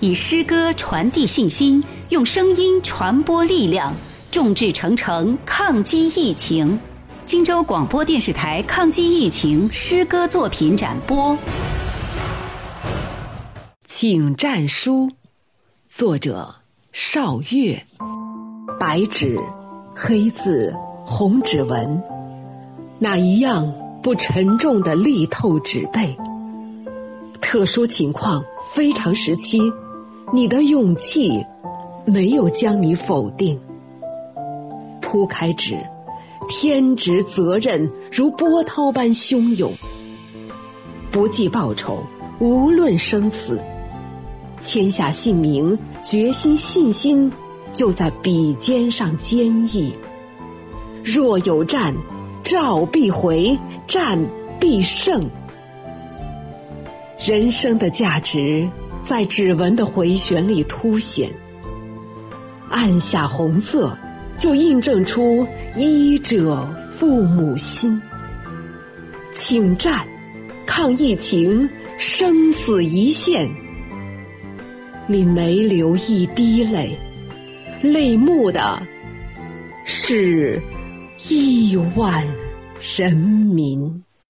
以诗歌传递信心，用声音传播力量，众志成城抗击疫情。荆州广播电视台抗击疫情诗歌作品展播。请战书，作者邵月。白纸黑字红指纹，哪一样不沉重的力透纸背？特殊情况，非常时期，你的勇气没有将你否定。铺开纸。天职责任如波涛般汹涌，不计报酬，无论生死，签下姓名，决心信心就在笔尖上坚毅。若有战，召必回，战必胜。人生的价值在指纹的回旋里凸显，按下红色。就印证出医者父母心，请战，抗疫情，生死一线，你没流一滴泪，泪目的是亿万人民。